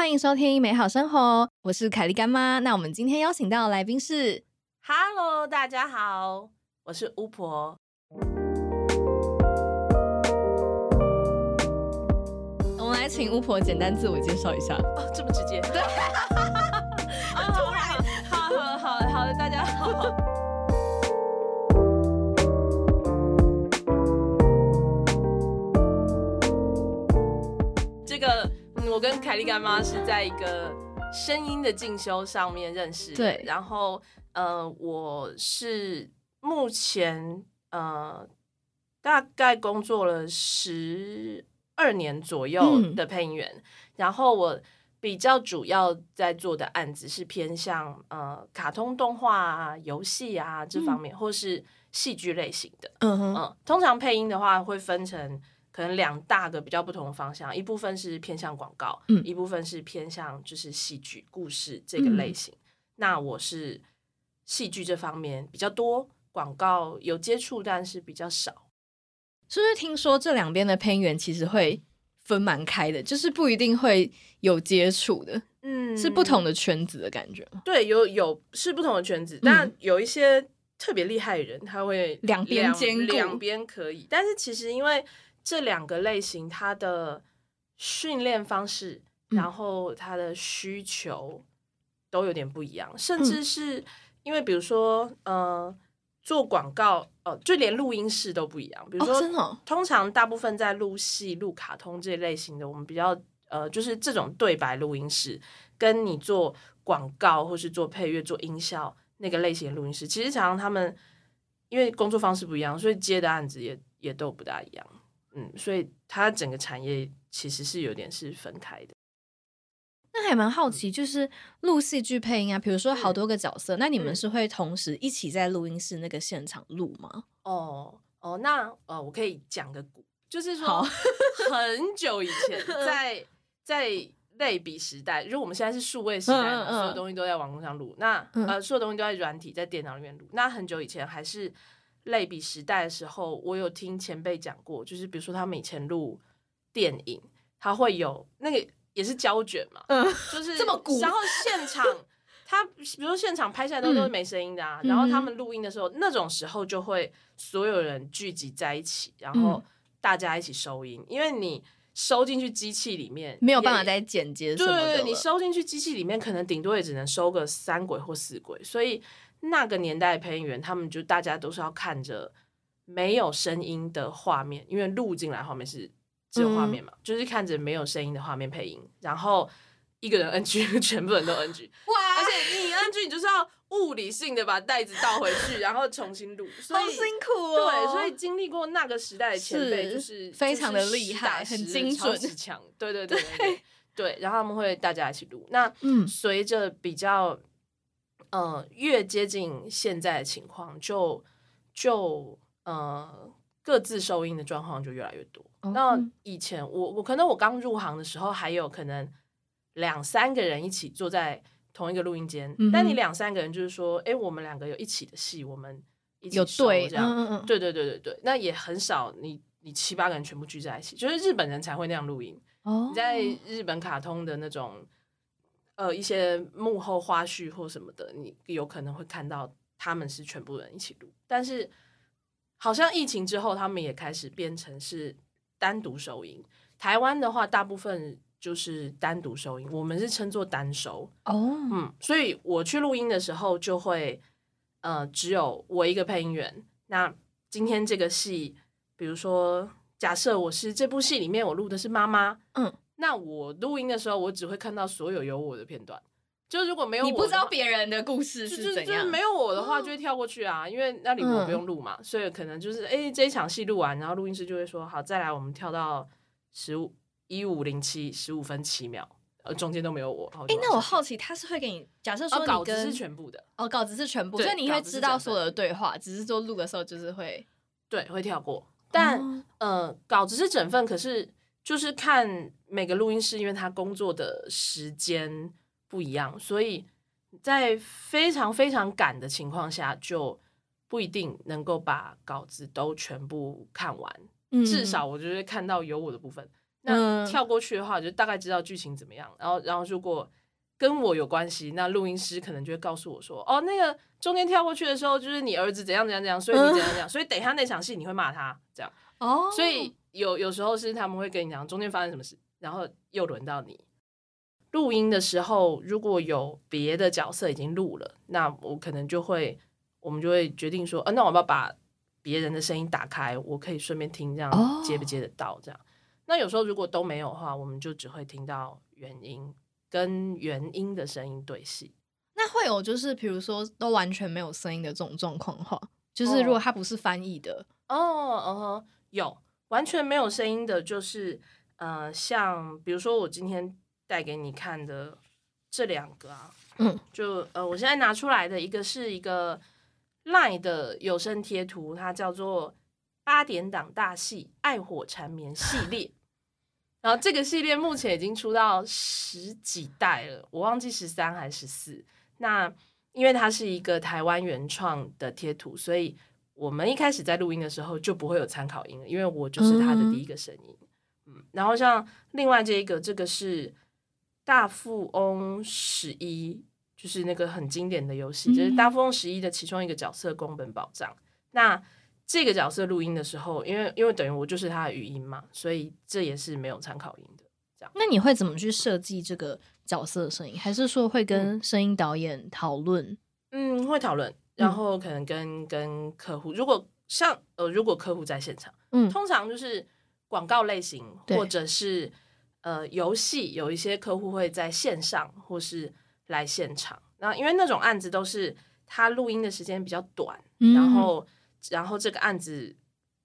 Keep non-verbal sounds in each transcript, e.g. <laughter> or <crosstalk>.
欢迎收听美好生活，我是凯莉干妈。那我们今天邀请到的来宾是，Hello，大家好，我是巫婆。我们来请巫婆简单自我介绍一下。哦，这么直接？对，我跟凯莉干妈是在一个声音的进修上面认识的。对。然后，呃，我是目前呃大概工作了十二年左右嗯。的配音员，然后我比较主要在做的案子是偏向呃卡通动画啊、游戏啊这方面，或是戏剧类型的。嗯哼，嗯，通常配音的话会分成可能两大个比较不同的方向，一部分是偏向广告，嗯一部分是偏向就是戏剧故事这个类型。那我是戏剧这方面比较多，广告有接触，但是比较少。是不是听说这两边的配音员其实会分蛮开的，就是不一定会有接触的，嗯是不同的圈子的感觉吗？对，有有是不同的圈子，但有一些特别厉害的人，他会嗯两边兼顾两边可以。但是其实因为这两个类型，它的训练方式，嗯然后它的需求都有点不一样，甚嗯至是因为比如说呃做广告，呃就连录音室都不一样。比如哦，说，通常大部分在录戏、录卡通这类型的，我们比较呃，就是这种对白录音室，跟你做广告或是做配乐、做音效那个类型的录音室，其实常常他们因为工作方式不一样，所以接的案子也也都不大一样。嗯，所以它整个产业其实是有点是分开的。那还蛮好奇，就是录戏剧配音啊，比如说好嗯多个角色，那你们嗯是会同时一起在录音室那个现场录吗？哦哦，那呃，我可以讲个故，就是好说很久以前，<laughs> 在在类比时代，如果我们现在是数位时代嘛，嗯嗯嗯所有东西都在网络上录，那、嗯呃，所有东西都在软体，在电脑里面录。那很久以前还是类比时代的时候，我有听前辈讲过，就是比如说他们以前录电影，他会有那个也是胶卷嘛，嗯，就是这么鼓然后现场 <laughs> 他比如说现场拍下来都都是嗯没声音的啊，嗯然后他们录音的时候，那种时候就会所有人聚集在一起，然后嗯大家一起收音，因为你收进去机器里面没有办法也再剪接什对么的了。对对，你收进去机器里面，可能顶多也只能收个三轨或四轨，所以那个年代的配音员，他们就大家都是要看着没有声音的画面，因为录进来画面是只有画面嘛，就是看着没有声音的画面配音，然后一个人 NG，<laughs> 全部人都 NG，哇而且你 NG，你就是要物理性的把袋子倒回去，然后重新录，所以好辛苦哦。对，所以经历过那个时代的前辈就是非常的就是厉害很精准。对对对对然后他们会大家一起录。那嗯随着比较呃越接近现在的情况，就就呃各自收音的状况就越来越多。哦那嗯以前我我可能我刚入行的时候，还有可能两三个人一起坐在同一个录音间，嗯但你两三个人就是说，哎，我们两个有一起的戏，我们一起有对，这样。嗯嗯嗯，对对对对对，那也很少你你七八个人全部聚在一起，就是日本人才会那样录音。哦你在日本卡通的那种呃一些幕后花絮或什么的，你有可能会看到他们是全部人一起录，但是好像疫情之后，他们也开始变成是单独收音。台湾的话，大部分就是单独收音，我们是称作单收。哦，嗯，所以我去录音的时候就会，呃，只有我一个配音员。那今天这个戏，比如说，假设我是这部戏里面我录的是妈妈，嗯，那我录音的时候，我只会看到所有有我的片段。就如果没有你不知道别人的故事是怎样？就是没有我的话，就会跳过去啊，因为那里我不用录嘛，所以可能就是哎、诶这一场戏录完，然后录音师就会说好，再来我们跳到十五一五零七十五分七秒，呃，中间都没有我。哎哎、那我好奇，他是会给你假设说哦，稿子是全部的，哦稿子是全部，对所以你会知道所有的对话，只是说录的时候就是会，对，会跳过。但、哦呃，稿子是整份，可是就是看每个录音师，因为他工作的时间不一样，所以在非常非常赶的情况下，就不一定能够把稿子都全部看完。嗯至少我就是看到有我的部分。那嗯跳过去的话，就大概知道剧情怎么样。然后，然后如果跟我有关系，那录音师可能就会告诉我说：“哦，那个中间跳过去的时候，就是你儿子怎样怎样怎样，所以你怎样怎样，<laughs> 所以等一下那场戏你会骂他这样。”哦，所以有有时候是他们会跟你讲中间发生什么事，然后又轮到你。录音的时候，如果有别的角色已经录了，那我可能就会，我们就会决定说，呃，那我要不要把别人的声音打开，我可以顺便听，这样哦接不接得到？这样。那有时候如果都没有的话，我们就只会听到原音跟原音的声音对戏。那会有就是比如说都完全没有声音的这种状况的话，就是如果它不是翻译的，哦，嗯哼，有完全没有声音的，就是呃，像比如说我今天带给你看的这两个啊，嗯，就呃，我现在拿出来的一个是一个 LINE 的有声贴图，它叫做八点档大戏《爱火缠绵》系列。然后这个系列目前已经出到十几代了，我忘记十三还是十四。那因为它是一个台湾原创的贴图，所以我们一开始在录音的时候就不会有参考音了，因为我就是他的第一个声音。嗯，然后像另外这一个，这个是大富翁十一，就是那个很经典的游戏，就是大富翁十一的其中一个角色宫本宝藏。那这个角色录音的时候，因为因为等于我就是他的语音嘛，所以这也是没有参考音的。这样那你会怎么去设计这个角色的声音？还是说会跟声音导演讨论？嗯，会讨论，然后可能跟跟客户，如果像呃，如果客户在现场，嗯。通常就是广告类型或者是呃游戏，有一些客户会在线上或是来现场。那因为那种案子都是他录音的时间比较短，嗯。然后然后这个案子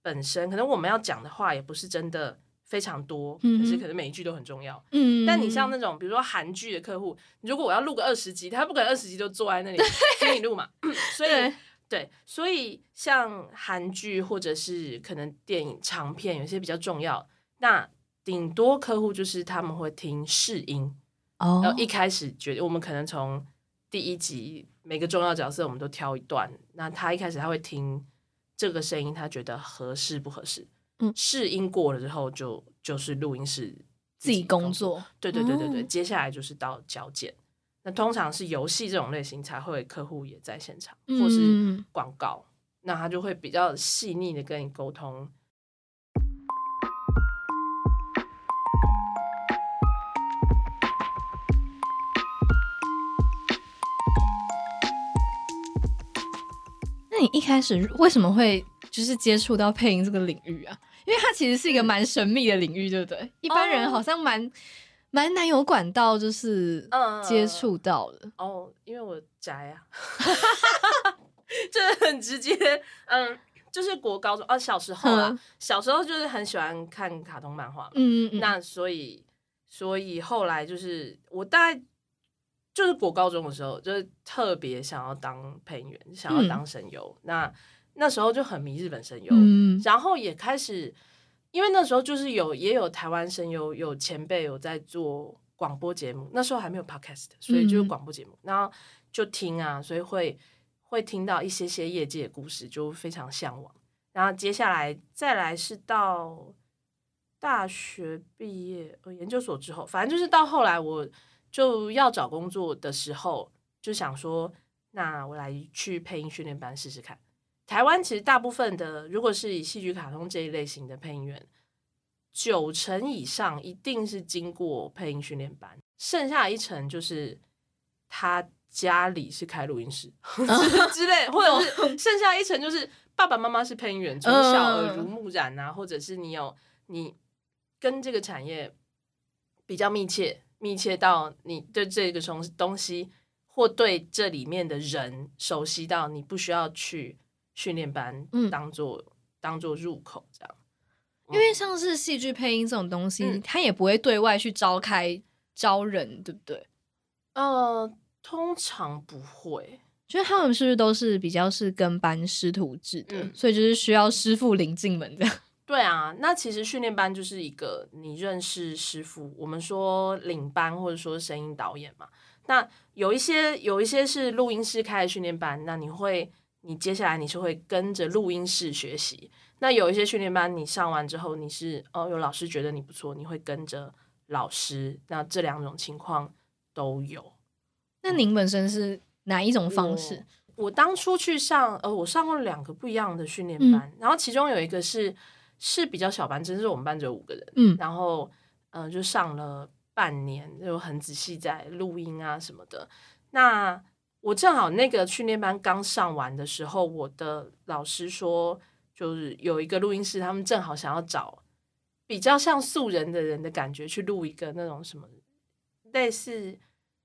本身可能我们要讲的话也不是真的非常多，可是可能每一句都很重要。嗯但你像那种比如说韩剧的客户，如果我要录个二十集，他不可能二十集都坐在那里给你录嘛，<laughs> 所以对。对，所以像韩剧或者是可能电影长片，有些比较重要，那顶多客户就是他们会听试音，哦。然后一开始觉得我们可能从第一集每个重要角色我们都挑一段，那他一开始他会听这个声音，他觉得合适不合适，嗯试音过了之后就就是录音室自己工作，对对对对对，哦接下来就是到交件。那通常是游戏这种类型才会客户也在现场，或是嗯广告，那他就会比较细腻的跟你沟通。那你一开始为什么会就是接触到配音这个领域啊？因为它其实是一个蛮神秘的领域，对不对？一般人哦好像蛮蛮难有管道，就是嗯接触到的。哦，因为我宅啊，这 <laughs> 很直接。嗯，就是国高中啊，小时候啊嗯，小时候就是很喜欢看卡通漫画嘛，嗯嗯嗯，那所以所以后来就是我大概就是国高中的时候，就是特别想要当配音员，想要当声优。那那时候就很迷日本声优，嗯然后也开始，因为那时候就是有也有台湾声优有前辈有在做广播节目，那时候还没有 podcast，所以就是嗯广播节目，然后就听啊，所以会会听到一些些业界的故事，就非常向往。然后接下来再来是到大学毕业呃研究所之后，反正就是到后来我就要找工作的时候，就想说，那我来去配音训练班试试看。台湾其实大部分的，如果是以戏剧卡通这一类型的配音员，九成以上一定是经过配音训练班，剩下一成就是他家里是开录音室 <laughs> 之之类，或者是 <laughs> 剩下一层就是爸爸妈妈是配音员，从小耳濡目染啊，或者是你有你跟这个产业比较密切，密切到你对这个东东西或对这里面的人熟悉到你不需要去训练班嗯当做、当做入口这样。因为像是戏剧配音这种东西，嗯它也不会对外去召开招人，对不对？呃，通常不会。就是他们是不是都是比较是跟班师徒制的，嗯所以就是需要师傅领进门这样。<laughs> 对啊，那其实训练班就是一个你认识师傅，我们说领班或者说声音导演嘛。那有一些有一些是录音师开的训练班，那你会你接下来你是会跟着录音室学习。那有一些训练班，你上完之后，你是哦，有老师觉得你不错，你会跟着老师。那这两种情况都有。那您本身是哪一种方式？我当初去上，呃，我上过两个不一样的训练班，然后其中有一个是是比较小班，真是我们班只有五个人，嗯，然后呃，就上了半年，就很仔细在录音啊什么的。那我正好那个训练班刚上完的时候，我的老师说。就是有一个录音室，他们正好想要找比较像素人的人的感觉去录一个那种什么类似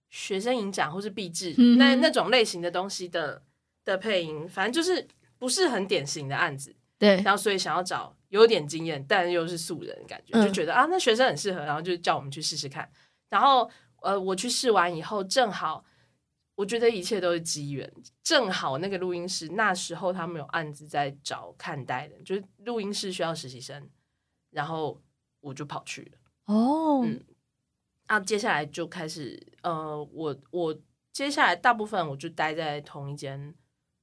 学生影展或是壁纸那那种类型的东西的的配音，反正就是不是很典型的案子。对，然后所以想要找有点经验但又是素人感觉，就觉得啊，那学生很适合，然后就叫我们去试试看。然后呃，我去试完以后，正好。我觉得一切都是机缘，正好那个录音室那时候他们有案子在找看待的，就是录音室需要实习生，然后我就跑去了。哦，嗯，啊，接下来就开始，呃，我我接下来大部分我就待在同一间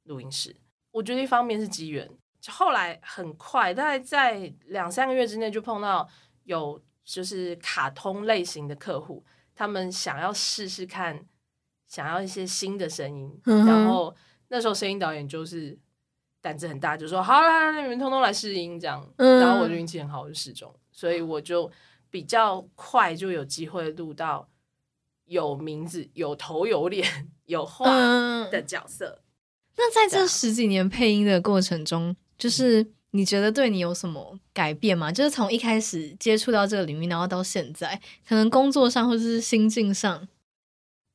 录音室。我觉得一方面是机缘，后来很快，大概在两三个月之内就碰到有就是卡通类型的客户，他们想要试试看。想要一些新的声音，然后那时候声音导演就是胆子很大，就说：“好啦，你们通通来试音。”这样，然后我就运气很好，我就试中，所以我就比较快就有机会录到有名字、有头、有脸、<laughs> 有话的角色。那在这十几年配音的过程中，就是你觉得对你有什么改变吗？就是从一开始接触到这个领域，然后到现在，可能工作上或者是心境上。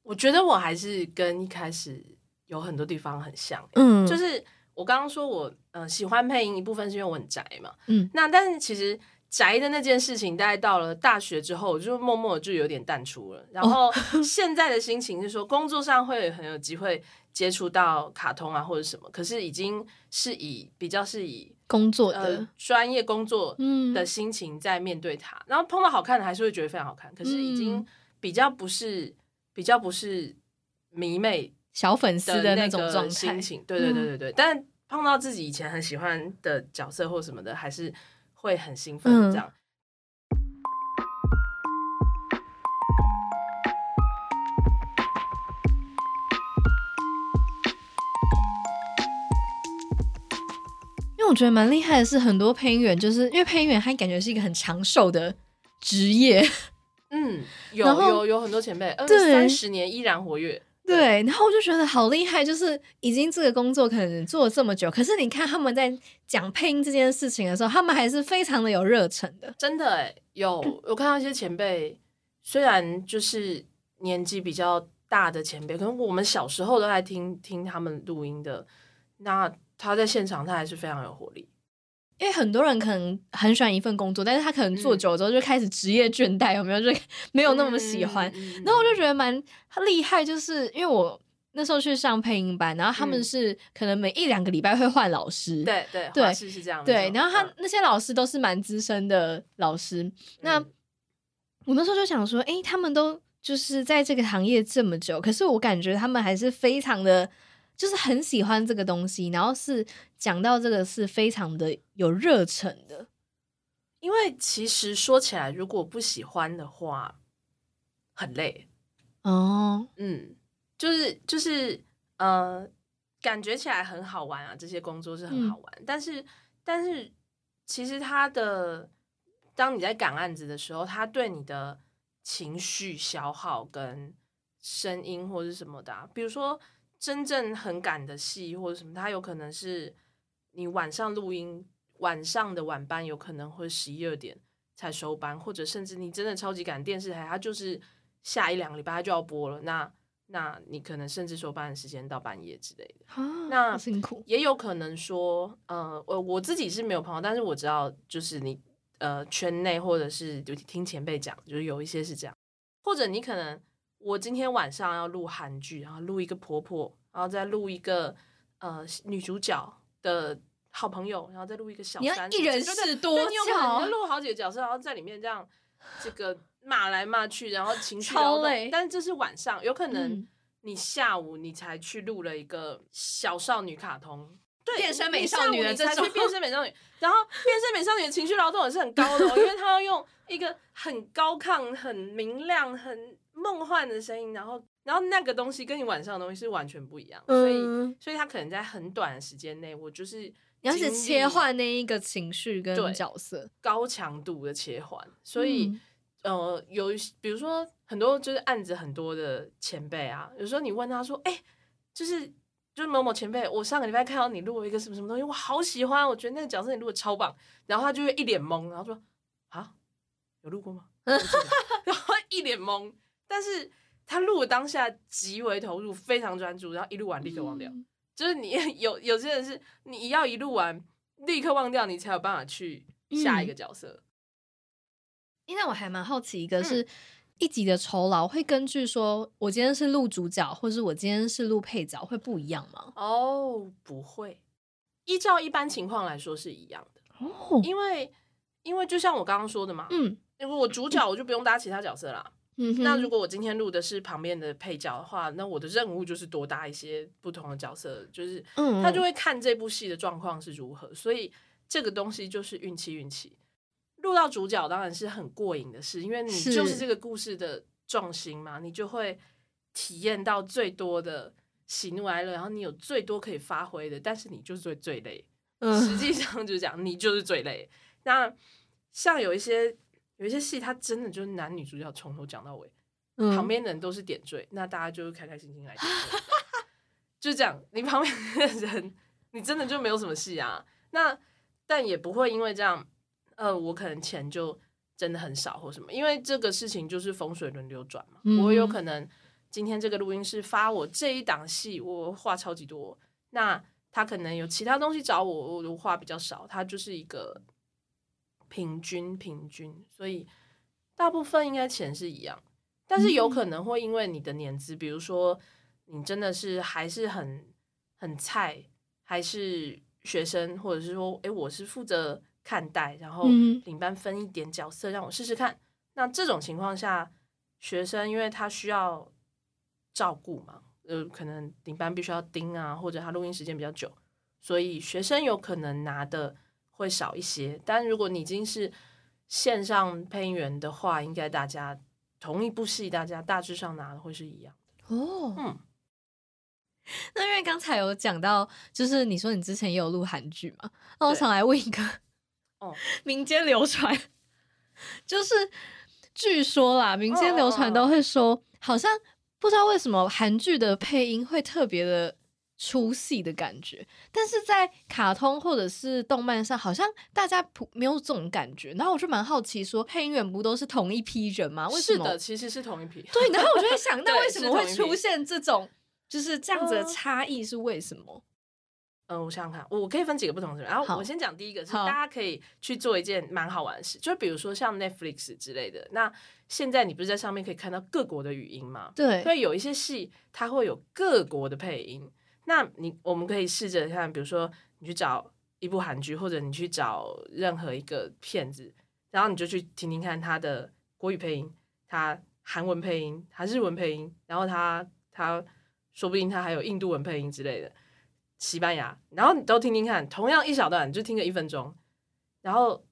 我觉得我还是跟一开始有很多地方很像，嗯，就是我刚刚说我呃喜欢配音一部分是因为我很宅嘛，嗯，那但是其实宅的那件事情，大概到了大学之后，就默默就有点淡出了。然后 <laughs> 现在的心情是说，工作上会很有机会接触到卡通啊或者什么，可是已经是以比较是以工作的专业工作的心情在面对它，然后碰到好看的还是会觉得非常好看，可是已经比较不是。比较不是迷妹小粉丝的那种状心情，对对对对对。但碰到自己以前很喜欢的角色或什么的，还是会很兴奋这样。因为我觉得蛮厉害的是，很多配音员就是因为配音员，他感觉是一个很长寿的职业。<laughs> 嗯，有有有很多前辈，嗯，三十年依然活跃。对，然后我就觉得好厉害，就是已经这个工作可能做了这么久，可是你看他们在讲配音这件事情的时候，他们还是非常的有热忱的。真的哎，有我看到一些前辈，虽然就是年纪比较大的前辈，可能我们小时候都在听听他们录音的，那他在现场他还是非常有活力。因为很多人可能很喜欢一份工作，但是他可能做久了之后就开始职业倦怠，有没有？就没有那么喜欢。然后我就觉得蛮厉害，就是因为我那时候去上配音班，然后他们是可能每一两个礼拜会换老师。对对对，是是这样。对，然后他那些老师都是蛮资深的老师。那我那时候就想说，哎，他们都就是在这个行业这么久，可是我感觉他们还是非常的。就是很喜欢这个东西，然后是讲到这个是非常的有热忱的，因为其实说起来，如果不喜欢的话，很累哦。嗯，就是就是呃，感觉起来很好玩啊，这些工作是很好玩，但是但是其实他的当你在赶案子的时候，他对你的情绪消耗跟声音或者什么的，比如说。真正很赶的戏或者什么，它有可能是你晚上录音，晚上的晚班有可能会十一二点才收班，或者甚至你真的超级赶，电视台它就是下一两个礼拜它就要播了，那那你可能甚至收班的时间到半夜之类的，那辛苦。也有可能说，呃，我我自己是没有朋友，但是我知道，就是你呃圈内或者是就听前辈讲，就是有一些是这样，或者你可能。我今天晚上要录韩剧，然后录一个婆婆，然后再录一个呃女主角的好朋友，然后再录一个小三，一人是多巧，录好几个角色，然后在里面这样这个骂来骂去，然后情绪超累。但是这是晚上，有可能你下午你才去录了一个小少女卡通。对，变身美少女的这种变身美少女，然后变身美少女的情绪劳动也是很高的、哦，因为她要用一个很高亢、很明亮、很梦幻的声音，然后然后那个东西跟你晚上的东西是完全不一样，所以嗯，所以他可能在很短的时间内，我就是你要是经历切换那一个情绪对跟角色，高强度的切换，所以、嗯。呃，有比如说很多就是案子很多的前辈啊，有时候你问他说，哎、就是就是某某前辈，我上个礼拜看到你录了一个什么什么东西，我好喜欢，我觉得那个角色你录的超棒，然后他就会一脸懵，然后说啊，有录过吗？<laughs> 然后一脸懵，但是他录的当下极为投入，非常专注，然后一录完立刻忘掉。嗯 <laughs> 就是你 <laughs> 有有些人是你要一录完立刻忘掉，你才有办法去下一个角色。因为我还蛮好奇，一个嗯是一集的酬劳会根据说我今天是录主角，或是我今天是录配角，会不一样吗？哦，不会，依照一般情况来说是一样的，哦，因为因为就像我刚刚说的嘛，嗯如果我主角我就不用搭其他角色啦。嗯，那如果我今天录的是旁边的配角的话，那我的任务就是多搭一些不同的角色，就是嗯他就会看这部戏的状况是如何，所以这个东西就是运气，运气。录到主角当然是很过瘾的事，因为你就是这个故事的重心嘛，你就会体验到最多的喜怒哀乐，然后你有最多可以发挥的，但是你就是最最累。实嗯际上就是讲，你就是最累。那像有一些有一些戏，它真的就是男女主角从头讲到尾，嗯旁边的人都是点缀，那大家就开开心心来点缀，就这样。你旁边的人，你真的就没有什么戏啊。那但也不会因为这样，呃，我可能钱就真的很少或什么，因为这个事情就是风水轮流转嘛。嗯我有可能今天这个录音室发我这一档戏，我话超级多，那他可能有其他东西找我，我话比较少，他就是一个平均平均，所以大部分应该钱是一样，但是有可能会因为你的年资，比如说你真的是还是很很菜，还是学生，或者是说，诶，我是负责看待，然后嗯领班分一点角色让我试试看。那这种情况下，学生因为他需要照顾嘛，呃，可能领班必须要盯啊，或者他录音时间比较久，所以学生有可能拿的会少一些。但如果你已经是线上配音员的话，应该大家同一部戏，大家大致上拿的会是一样。哦，嗯，<laughs> 那因为刚才有讲到，就是你说你之前也有录韩剧嘛，那我想来问一个，哦，<laughs> 民间流传，就是据说啦，民间流传哦都会说，好像不知道为什么韩剧的配音会特别的出戏的感觉，但是在卡通或者是动漫上，好像大家普没有这种感觉。然后我就蛮好奇说，配音员不都是同一批人吗？为什么？是的，其实是同一批。对，然后我就会想，<laughs> 那对为什么会出现这种就是这样子的嗯差异？是为什么？嗯，我想想看，我可以分几个不同的人。然后我先讲第一个是，大家可以去做一件蛮好玩的事，就比如说像 Netflix 之类的。那现在你不是在上面可以看到各国的语音吗？对，所以有一些戏它会有各国的配音。那你我们可以试着看，比如说你去找一部韩剧，或者你去找任何一个片子，然后你就去听听看它的国语配音，它韩文配音，它日文配音，然后它它说不定它还有印度文配音之类的，西班牙，然后你都听听看，同样一小段你就听个一分钟，然后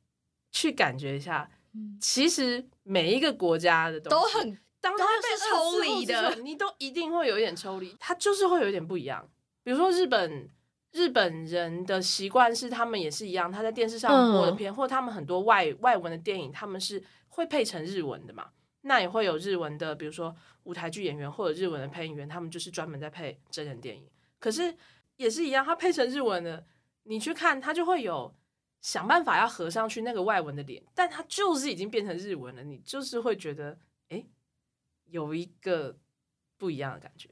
去感觉一下，嗯其实每一个国家的都很当它被抽离的你都一定会有一点抽离，它就是会有一点不一样。比如说日本日本人的习惯是，他们也是一样，他在电视上播的嗯片，或者他们很多外外文的电影，他们是会配成日文的嘛。那也会有日文的，比如说舞台剧演员或者日文的配音员，他们就是专门在配真人电影。可是也是一样，他配成日文的，你去看，他就会有想办法要合上去那个外文的脸，但他就是已经变成日文了，你就是会觉得，哎，有一个不一样的感觉。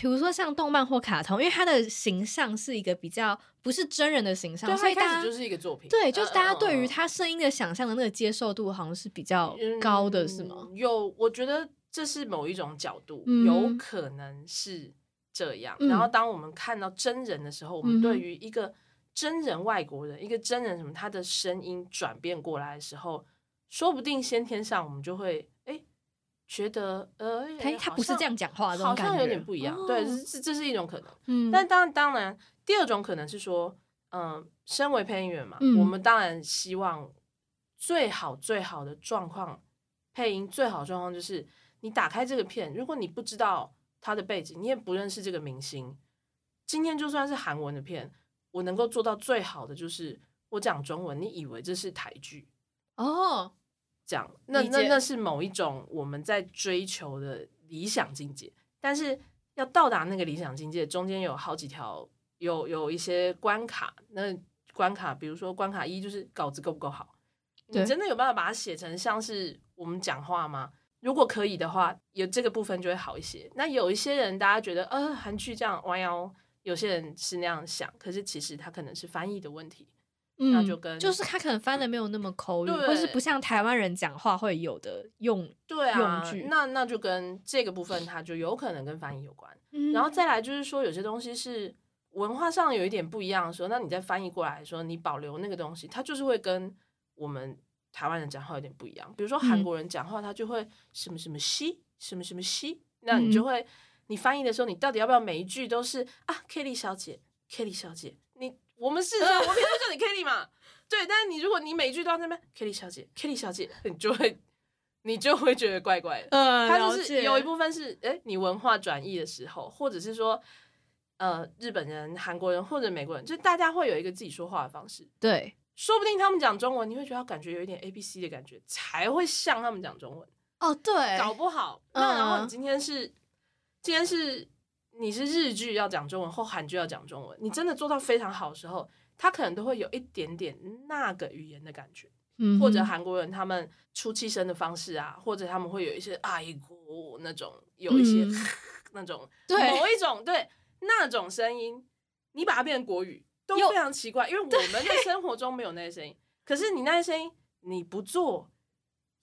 比如说像动漫或卡通，因为它的形象是一个比较不是真人的形象，所以大家就是一个作品，对，就是大家对于嗯他声音的想象的那个接受度，好像是比较高的，是吗？嗯有，我觉得这是某一种角度，嗯有可能是这样。嗯然后当我们看到真人的时候，我们对于一个真人外国人，一个真人什么，他的声音转变过来的时候，说不定先天上我们就会哎觉得呃，他他不是这样讲话，好像有点不一样。对，这这是一种可能。嗯，但当当然，第二种可能是说，嗯，身为配音员嘛，我们当然希望最好最好的状况，配音最好状况就是你打开这个片，如果你不知道他的背景，你也不认识这个明星，今天就算是韩文的片，我能够做到最好的就是我讲中文，你以为这是台剧哦。讲那那那是某一种我们在追求的理想境界，但是要到达那个理想境界，中间有好几条，有有一些关卡。那关卡，比如说关卡一就是稿子够不够好，你真的有办法把它写成像是我们讲话吗？如果可以的话，有这个部分就会好一些。那有一些人，大家觉得呃韩剧这样弯腰，有些人是那样想，可是其实他可能是翻译的问题。那就跟就是他可能翻的没有那么口语，或是不像台湾人讲话会有的用对啊，那那就跟这个部分，它就有可能跟翻译有关。然后再来就是说，有些东西是文化上有一点不一样的时候，那你再翻译过来说，你保留那个东西，它就是会跟我们台湾人讲话有点不一样。比如说韩国人讲话，他就会什么什么西，什么什么西，那你就会你翻译的时候，你到底要不要每一句都是啊，Kelly 小姐，Kelly 小姐，你。我们是，我平常叫你 Kitty 嘛，<laughs> 对，但是你如果你每句都要那边 Kitty 小姐，Kitty 小姐，你就会你就会觉得怪怪的。嗯，他就是有一部分是，哎，你文化转译的时候，或者是说，呃，日本人、韩国人或者美国人，就大家会有一个自己说话的方式。对，说不定他们讲中文，你会觉得感觉有一点 A B C 的感觉，才会像他们讲中文。哦，对，搞不好。那然后你今天是，今天是。你是日剧要讲中文或韩剧要讲中文，你真的做到非常好的时候，他可能都会有一点点那个语言的感觉，嗯，或者韩国人他们出气声的方式啊，或者他们会有一些爱国那种，有一些 <laughs> 那种，对，某一种对那种声音，你把它变成国语都非常奇怪，因为我们的生活中没有那些声音，可是你那些声音你不做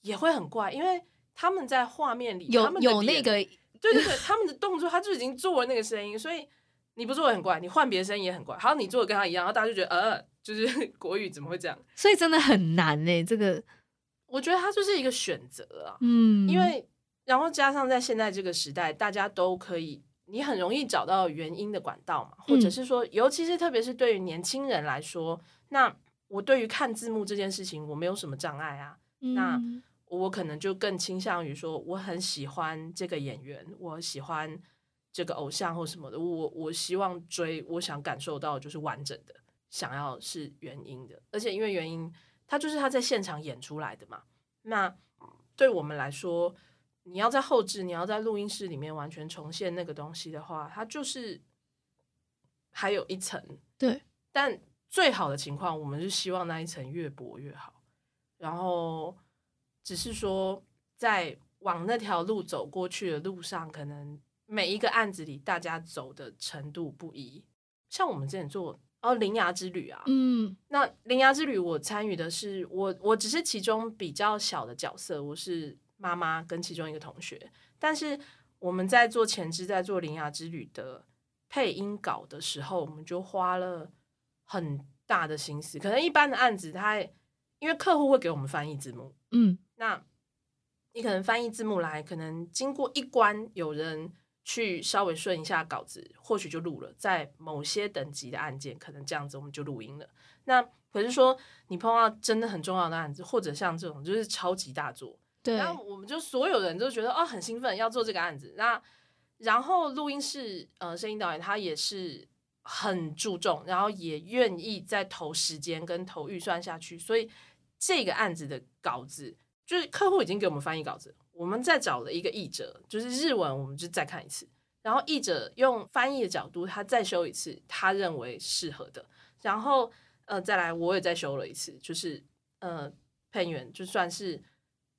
也会很怪，因为他们在画面里有有那个。对对对，他们的动作他就已经做了那个声音，所以你不做也很怪，你换别的声音也很怪。好，你做的跟他一样，然后大家就觉得呃，就是 <laughs> 国语怎么会这样？所以真的很难呢。这个我觉得它就是一个选择啊，嗯，因为然后加上在现在这个时代，大家都可以，你很容易找到原因的管道嘛，或者是说，尤其是特别是对于年轻人来说，那我对于看字幕这件事情，我没有什么障碍啊，那。我可能就更倾向于说，我很喜欢这个演员，我喜欢这个偶像或什么的。我我希望追，我想感受到就是完整的，想要是原因的。而且因为原因，他就是他在现场演出来的嘛。那对我们来说，你要在后置，你要在录音室里面完全重现那个东西的话，它就是还有一层。对，但最好的情况，我们是希望那一层越薄越好。然后。只是说，在往那条路走过去的路上，可能每一个案子里，大家走的程度不一。像我们之前做哦《铃芽之旅》啊，嗯，那《铃芽之旅》我参与的是我，我只是其中比较小的角色，我是妈妈跟其中一个同学。但是我们在做前置，在做《铃芽之旅》的配音稿的时候，我们就花了很大的心思。可能一般的案子，它因为客户会给我们翻译字幕，嗯。那，你可能翻译字幕来，可能经过一关，有人去稍微顺一下稿子，或许就录了。在某些等级的案件，可能这样子我们就录音了。那可是说，你碰到真的很重要的案子，或者像这种就是超级大作，对，然后我们就所有人都觉得哦很兴奋要做这个案子。那然后录音室呃声音导演他也是很注重，然后也愿意再投时间跟投预算下去，所以这个案子的稿子。就是客户已经给我们翻译稿子，我们再找了一个译者，就是日文，我们就再看一次，然后译者用翻译的角度，他再修一次，他认为适合的，然后呃再来，我也再修了一次，就是呃配音员就算是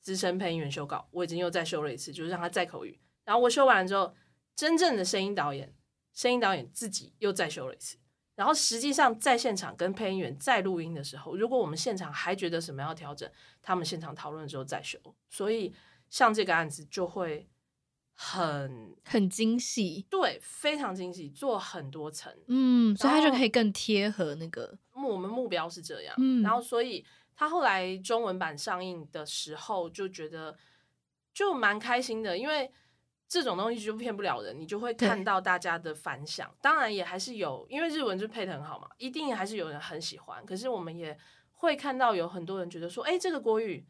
资深配音员修稿，我已经又再修了一次，就是让他再口语，然后我修完了之后，真正的声音导演，声音导演自己又再修了一次。然后实际上在现场跟配音员在录音的时候，如果我们现场还觉得什么要调整，他们现场讨论之后再修。所以像这个案子就会很很精细，对，非常精细，做很多层，嗯，所以它就可以更贴合那个。我们目标是这样，嗯，然后所以他后来中文版上映的时候就觉得。就蛮开心的，因为这种东西就骗不了人，你就会看到大家的反响。当然也还是有，因为日文就配的很好嘛，一定还是有人很喜欢。可是我们也会看到有很多人觉得说，哎、这个国语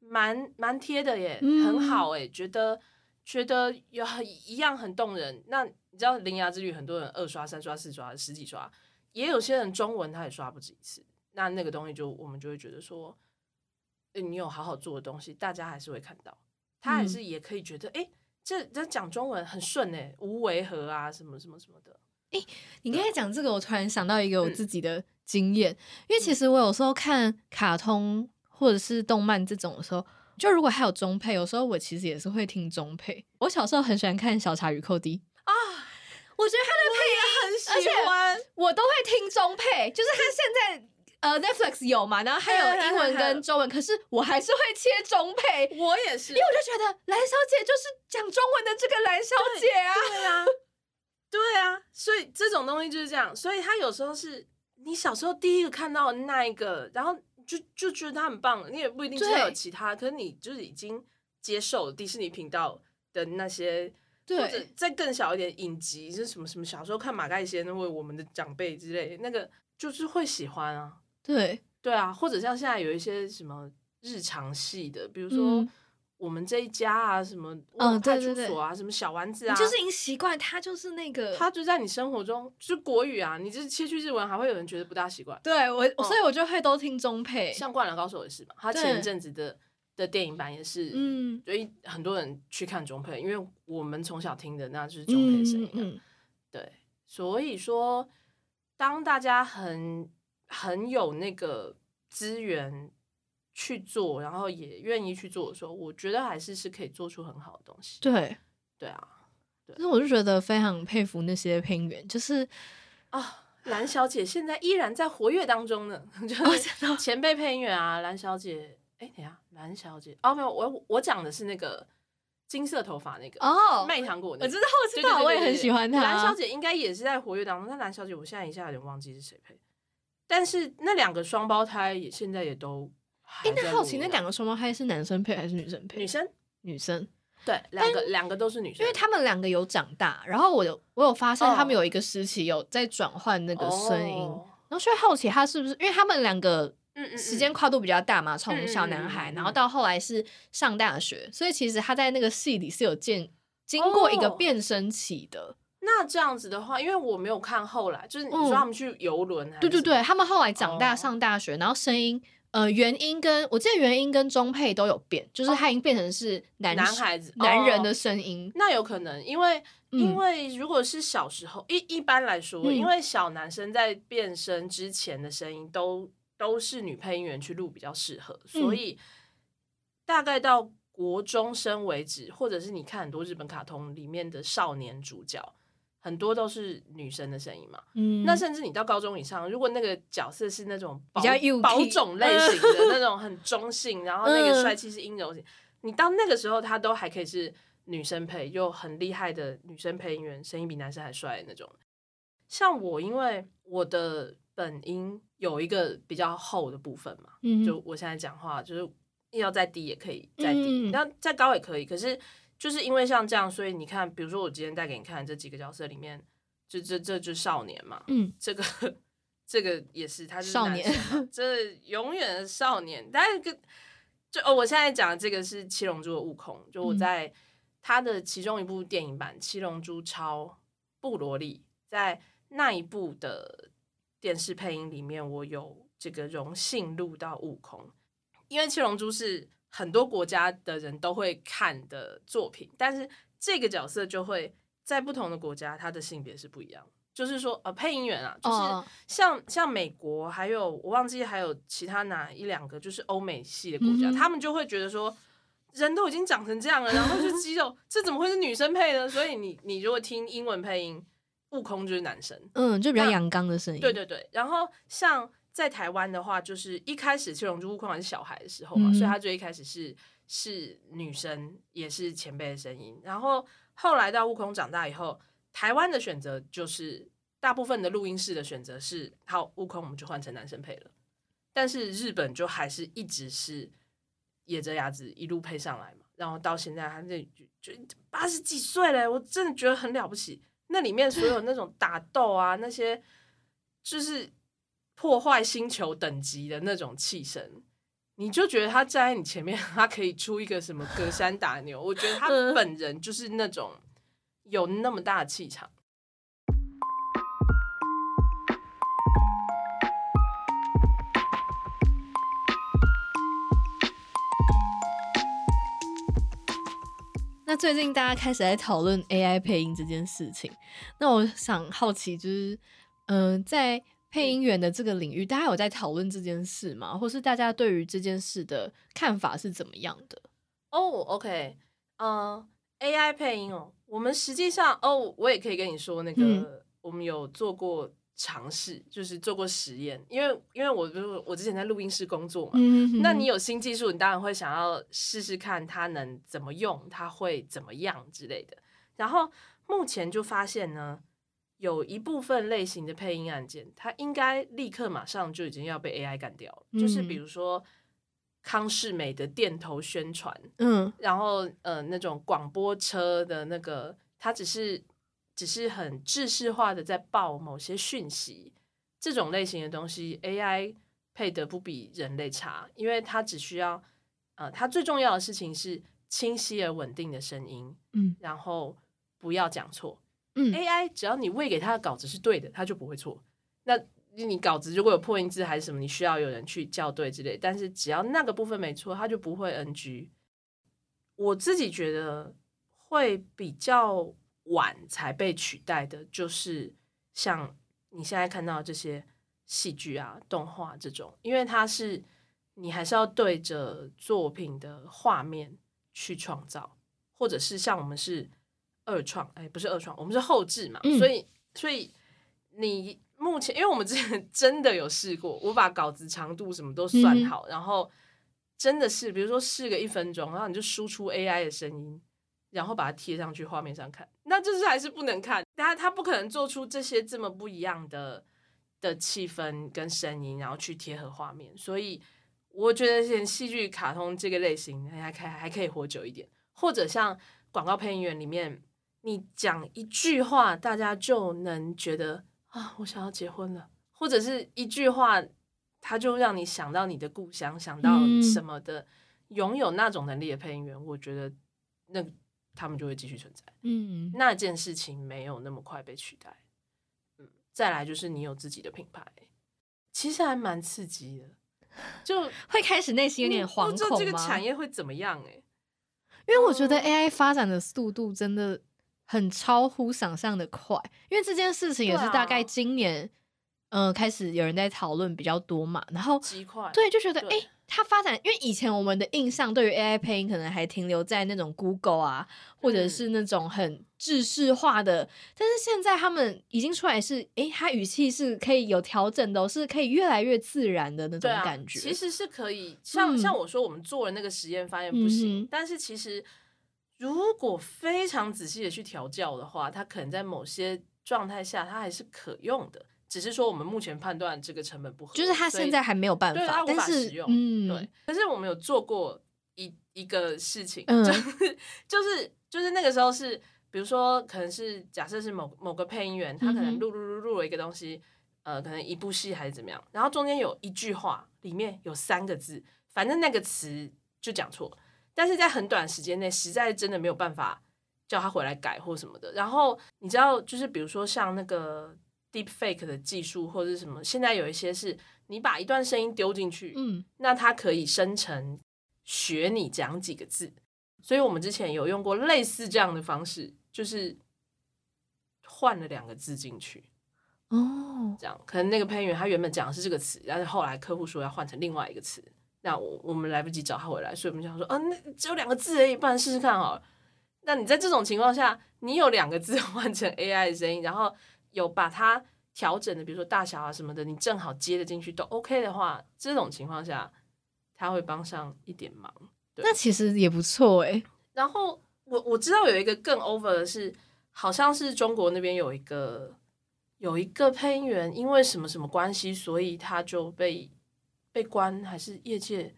蛮蛮贴的耶，嗯很好哎，觉得觉得有很一样很动人。那你知道《铃芽之旅》很多人二刷、三刷、四刷、十几刷，也有些人中文他也刷不止一次。那那个东西就我们就会觉得说，诶你有好好做的东西，大家还是会看到，他还是也可以觉得，哎、这这讲中文很顺哎，无违和啊，什么什么什么的。你刚才讲这个，我突然想到一个我嗯自己的经验，因为其实我有时候看卡通或者是动漫这种的时候，就如果还有中配，有时候我其实也是会听中配。我小时候很喜欢看《小茶与寇弟》啊，我觉得他的配音，很喜欢，我都会听中配，就是他现在。呃，Netflix 有嘛，然后还有英文跟中文，可是我还是会切中配，我也是，因为我就觉得蓝小姐就是讲中文的这个蓝小姐啊，对啊，对啊，所以这种东西就是这样，所以他有时候是你小时候第一个看到那一个，然后就就觉得他很棒，你也不一定知道有其他，可是你就是已经接受了迪士尼频道的那些。或者对再更小一点影集，是什么什么小时候看马盖先或者我们的长辈之类，那个就是会喜欢啊，对，对啊，或者像现在有一些什么日常系的，比如说嗯。我们这一家啊，什么嗯派出所啊，什么小丸子啊，就是已经习惯，他就是那个它就在你生活中，就是国语啊，你就是切去日文，还会有人觉得不大习惯。对我，哦所以我就会都听中配。像《灌篮高手》也是嘛，他前一阵子的的电影版也是，嗯。所以很多人去看中配，因为我们从小听的那就是中配的声音、啊嗯嗯。对，所以说，当大家很很有那个资源去做，然后也愿意去做的时候，我觉得还是是可以做出很好的东西。对，对啊，但是我就觉得非常佩服那些配音员，就是啊，蓝小姐现在依然在活跃当中呢，<laughs> 就哦是前辈配音员啊，蓝小姐，哎、等下，蓝小姐，哦，没有，我我讲的是那个金色头发那个哦，卖糖果那个，我知道，我知道，我也很喜欢她。蓝小姐应该也是在活跃当中，但蓝小姐我现在一下有点忘记是谁配，但是那两个双胞胎也现在也都还哎，在那好奇那两个双胞胎是男生配还是女生配？女生，女生，对，两个两个都是女生，因为他们两个有长大，然后我有我有发现哦他们有一个时期有在转换那个声音，哦。然后所以好奇他是不是因为他们两个嗯嗯嗯。时间跨度比较大嘛，从小嗯嗯男孩，嗯然后到后来是上大学，所以其实他在那个戏里是有见经过一个哦。变声期的。那这样子的话，因为我没有看后来，就是你嗯。说他们去游轮对对对，他们后来长大哦。上大学，然后声音呃原音跟我记得原音跟中配都有变，就是他已经变成是男男孩子哦男人的声音。那有可能，因为、因嗯。为如果是小时候，一一般来说，嗯。因为小男生在变声之前的声音都都是女配音员去录比较适合，嗯。所以大概到国中生为止，或者是你看很多日本卡通里面的少年主角，很多都是女生的声音嘛。嗯那甚至你到高中以上，如果那个角色是那种保比较幼保种类型的 <laughs> 那种很中性，然后那个嗯帅气是阴柔型，你到那个时候他都还可以是女生配，又很厉害的女生配音员，声音比男生还帅的那种。像我，因为我的本音有一个比较厚的部分嘛，嗯就我现在讲话就是要再低也可以再低，嗯那、再高也可以。可是就是因为像这样，所以你看，比如说我今天带给你看这几个角色里面，这这这就是少年嘛，嗯这个这个也是，他是少年 <laughs> 这永远的少年。但是跟就哦，我现在讲的这个是《七龙珠》的悟空，就我嗯在他的其中一部电影版《七龙珠超布罗利》在那一部的电视配音里面，我有这个荣幸录到悟空，因为《七龙珠》是很多国家的人都会看的作品，但是这个角色就会在不同的国家，他的性别是不一样。就是说，呃，配音员啊，就是哦像像美国，还有我忘记还有其他哪一两个，就是欧美系的国家，他们就会觉得说，人都已经长成这样了，然后就肌肉，这怎么会是女生配呢？所以你你如果听英文配音，悟空就是男生，嗯，就比较阳刚的声音。对对对，然后像在台湾的话，就是一开始七龙珠悟空还是小孩的时候嘛，嗯所以他最一开始是是女生，也是前辈的声音。然后后来到悟空长大以后，台湾的选择就是大部分的录音室的选择是，好，悟空我们就换成男生配了。但是日本就还是一直是野泽雅子一路配上来嘛，然后到现在他这就八十几岁了，我真的觉得很了不起。那里面所有那种打斗啊，那些就是破坏星球等级的那种气声，你就觉得他站在你前面，他可以出一个什么隔山打牛。我觉得他本人就是那种有那么大的气场。那最近大家开始在讨论 AI 配音这件事情，那我想好奇就是，嗯，在配音员的这个领域，大家有在讨论这件事吗？或是大家对于这件事的看法是怎么样的？哦，OK，嗯，AI 配音哦，我们实际上哦，我也可以跟你说，那个我们有做过。尝试就是做过实验，因为因为我就我之前在录音室工作嘛，那你有新技术，你当然会想要试试看它能怎么用，它会怎么样之类的。然后目前就发现呢，有一部分类型的配音案件，它应该立刻马上就已经要被 AI 干掉了。就是比如说康世美的电头宣传，嗯，然后呃那种广播车的那个，它只是。只是很制式化的在报某些讯息，这种类型的东西，AI 配的不比人类差，因为它只需要，呃，它最重要的事情是清晰而稳定的声音，嗯，然后不要讲错，嗯，AI 只要你喂给他的稿子是对的，他就不会错。那你稿子如果有破音字还是什么，你需要有人去校对之类，但是只要那个部分没错，他就不会 NG。我自己觉得会比较。晚才被取代的，就是像你现在看到这些戏剧啊、动画这种，因为它是你还是要对着作品的画面去创造，或者是像我们是二创，哎，不是二创，我们是后置嘛，所以，所以你目前，因为我们之前 <laughs> 真的有试过，我把稿子长度什么都算好，然后真的是，比如说试个一分钟，然后你就输出 AI 的声音。然后把它贴上去画面上看，那就是还是不能看。他他不可能做出这些这么不一样的的气氛跟声音，然后去贴合画面。所以我觉得像戏剧、卡通这个类型还还还可以活久一点。或者像广告配音员里面，你讲一句话，大家就能觉得啊，我想要结婚了，或者是一句话，他就让你想到你的故乡，想到什么的。拥有那种能力的配音员，我觉得那。他们就会继续存在，嗯，那件事情没有那么快被取代，嗯，再来就是你有自己的品牌，其实还蛮刺激的，就 <laughs> 会开始内心有点惶恐这个产业会怎么样？哎，因为我觉得 AI 发展的速度真的很超乎想象的快，因为这件事情也是大概今年，嗯，开始有人在讨论比较多嘛，然后极快，对，就觉得哎。它发展，因为以前我们的印象对于 AI 配音可能还停留在那种 Google 啊，或者是那种很制式化的，但是现在他们已经出来是，诶，它语气是可以有调整的，是可以越来越自然的那种感觉。其实是可以，像像我说，我们做了那个实验，发现不行，但是其实如果非常仔细的去调教的话，它可能在某些状态下，它还是可用的。只是说我们目前判断这个成本不合，就是他现在还没有办法，但是嗯，对。可是我们有做过一一个事情，就是就是就是那个时候是，比如说可能是假设是某某个配音员，他可能录录录录了一个东西，呃，可能一部戏还是怎么样，然后中间有一句话里面有三个字，反正那个词就讲错，但是在很短时间内，实在真的没有办法叫他回来改或什么的。然后你知道，就是比如说像那个。Deep Fake 的技术或者什么，现在有一些是你把一段声音丢进去，嗯，那它可以生成学你讲几个字。所以我们之前有用过类似这样的方式，就是换了两个字进去，哦，这样可能那个配音员他原本讲的是这个词，但是后来客户说要换成另外一个词，那我我们来不及找他回来，所以我们想说，嗯，那只有两个字而已，不然试试看好了。那你在这种情况下，你有两个字 <laughs> 换成 AI 的声音，然后。有把它调整的，比如说大小啊什么的，你正好接的进去都 OK 的话，这种情况下他会帮上一点忙。那其实也不错哎。然后我我知道有一个更 over 的是，好像是中国那边有一个有一个配音员，因为什么什么关系，所以他就被被关，还是业界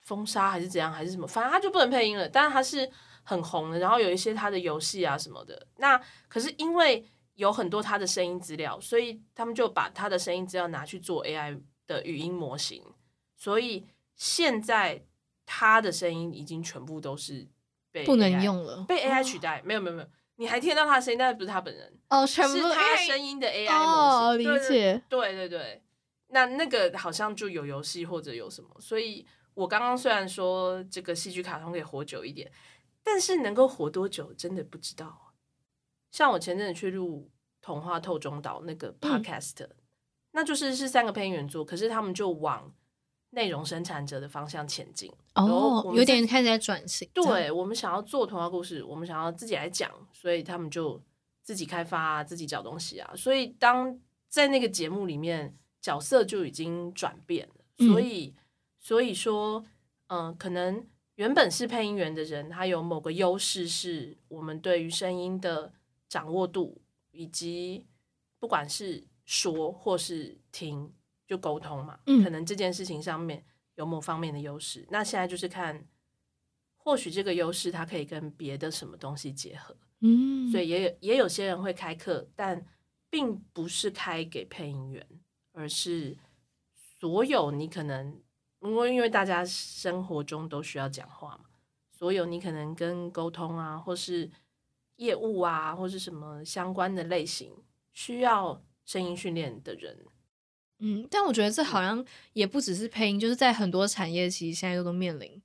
封杀还是怎样还是什么，反正他就不能配音了。但是他是很红的，然后有一些他的游戏啊什么的。那可是因为有很多他的声音资料，所以他们就把他的声音资料拿去做 AI 的语音模型。所以现在他的声音已经全部都是被不能用了，被 AI 取代。没有没有没有，你还听得到他的声音，但是不是他本人，哦，全部是他声音的 AI 模哦，型。理对对解，对对对，那那个好像就有游戏或者有什么，所以我刚刚虽然说这个戏剧卡通可以活久一点，但是能够活多久真的不知道。像我前阵子去录《童话透中岛》那个嗯 podcast，、那就是是三个配音员做，可是他们就往内容生产者的方向前进。哦有点开始在转型，对我们想要做童话故事，我们想要自己来讲，所以他们就自己开发、啊，自己找东西啊。所以当在那个节目里面，角色就已经转变了。嗯所以，所以说，嗯、可能原本是配音员的人，他有某个优势，是我们对于声音的掌握度，以及不管是说或是听，就沟通嘛。嗯可能这件事情上面有某方面的优势。那现在就是看，或许这个优势它可以跟别的什么东西结合。嗯，所以也有也有些人会开课，但并不是开给配音员，而是所有你可能因为因为大家生活中都需要讲话嘛，所有你可能跟沟通啊，或是业务啊，或是什么相关的类型需要声音训练的人，嗯，但我觉得这好像也不只是配音，就是在很多产业，其实现在都都面临，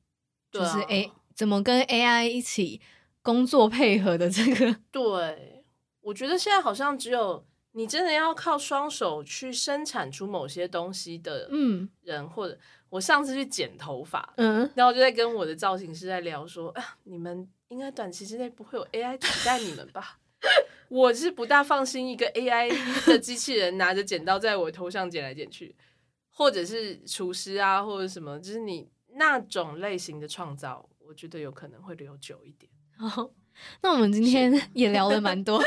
就是对啊 A 怎么跟 AI 一起工作配合的这个，对，我觉得现在好像只有你真的要靠双手去生产出某些东西的嗯人，或者我上次去剪头发，嗯，然后我就在跟我的造型师在聊说，啊，你们应该短期之内不会有 AI 取代你们吧？<laughs> 我是不大放心一个 AI 的机器人拿着剪刀在我头上剪来剪去，或者是厨师啊，或者什么，就是你那种类型的创造，我觉得有可能会留久一点。好，那我们今天也聊了蛮多。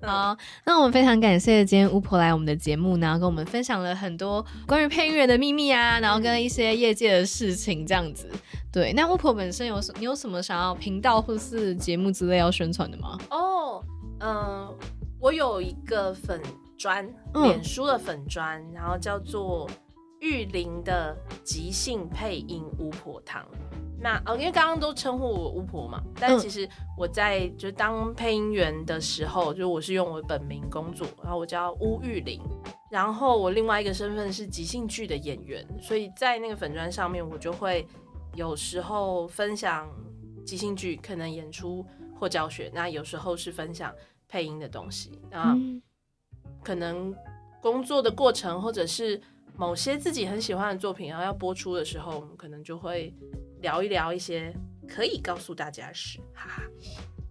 嗯好，那我们非常感谢今天巫婆来我们的节目，然后跟我们分享了很多关于配音员的秘密啊，然后跟一些业界的事情这样子。对，那巫婆本身有什你有什么想要频道或是节目之类要宣传的吗？哦，嗯、我有一个粉砖，嗯脸书的粉砖，然后叫做玉林的即兴配音巫婆汤。那哦，因为刚刚都称呼我巫婆嘛，但嗯。其实我在就当配音员的时候，就我是用我本名工作，然后我叫巫玉林，然后我另外一个身份是即兴剧的演员，所以在那个粉砖上面，我就会有时候分享即兴剧可能演出或教学，那有时候是分享配音的东西，那嗯。可能工作的过程或者是某些自己很喜欢的作品，然后要播出的时候，我们可能就会聊一聊一些可以告诉大家的事，哈哈。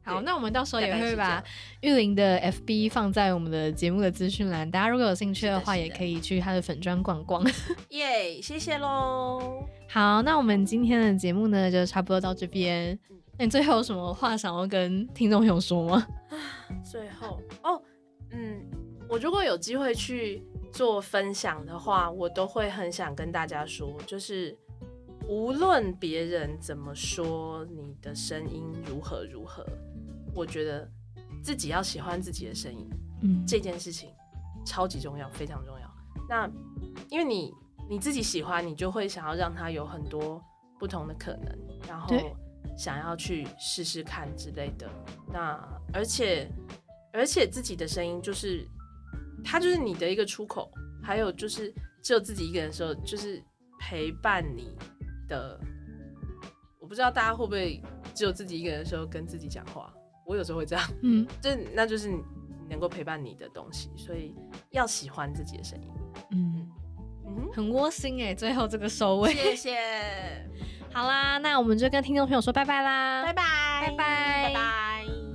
好，那我们到时候也会把玉林的 FB 放在我们的节目的资讯栏，大家如果有兴趣的话，也可以去他的粉砖逛逛。<laughs> 耶谢谢喽。好，那我们今天的节目呢，就差不多到这边嗯。那你最后有什么话想要跟听众朋友说吗？最后哦，嗯，我如果有机会去做分享的话，我都会很想跟大家说，就是无论别人怎么说，你的声音如何如何，我觉得自己要喜欢自己的声音嗯，这件事情超级重要，非常重要。那因为你你自己喜欢，你就会想要让它有很多不同的可能，然后想要去试试看之类的。那而且而且自己的声音就是它就是你的一个出口，还有就是只有自己一个人的时候，就是陪伴你的。我不知道大家会不会只有自己一个人的时候跟自己讲话，我有时候会这样。<laughs> 嗯这那就是你能够陪伴你的东西，所以要喜欢自己的声音。嗯，嗯很窝心哎，最后这个收，尾。谢谢，<laughs> 好啦，那我们就跟听众朋友说拜拜啦，拜拜，拜拜拜拜。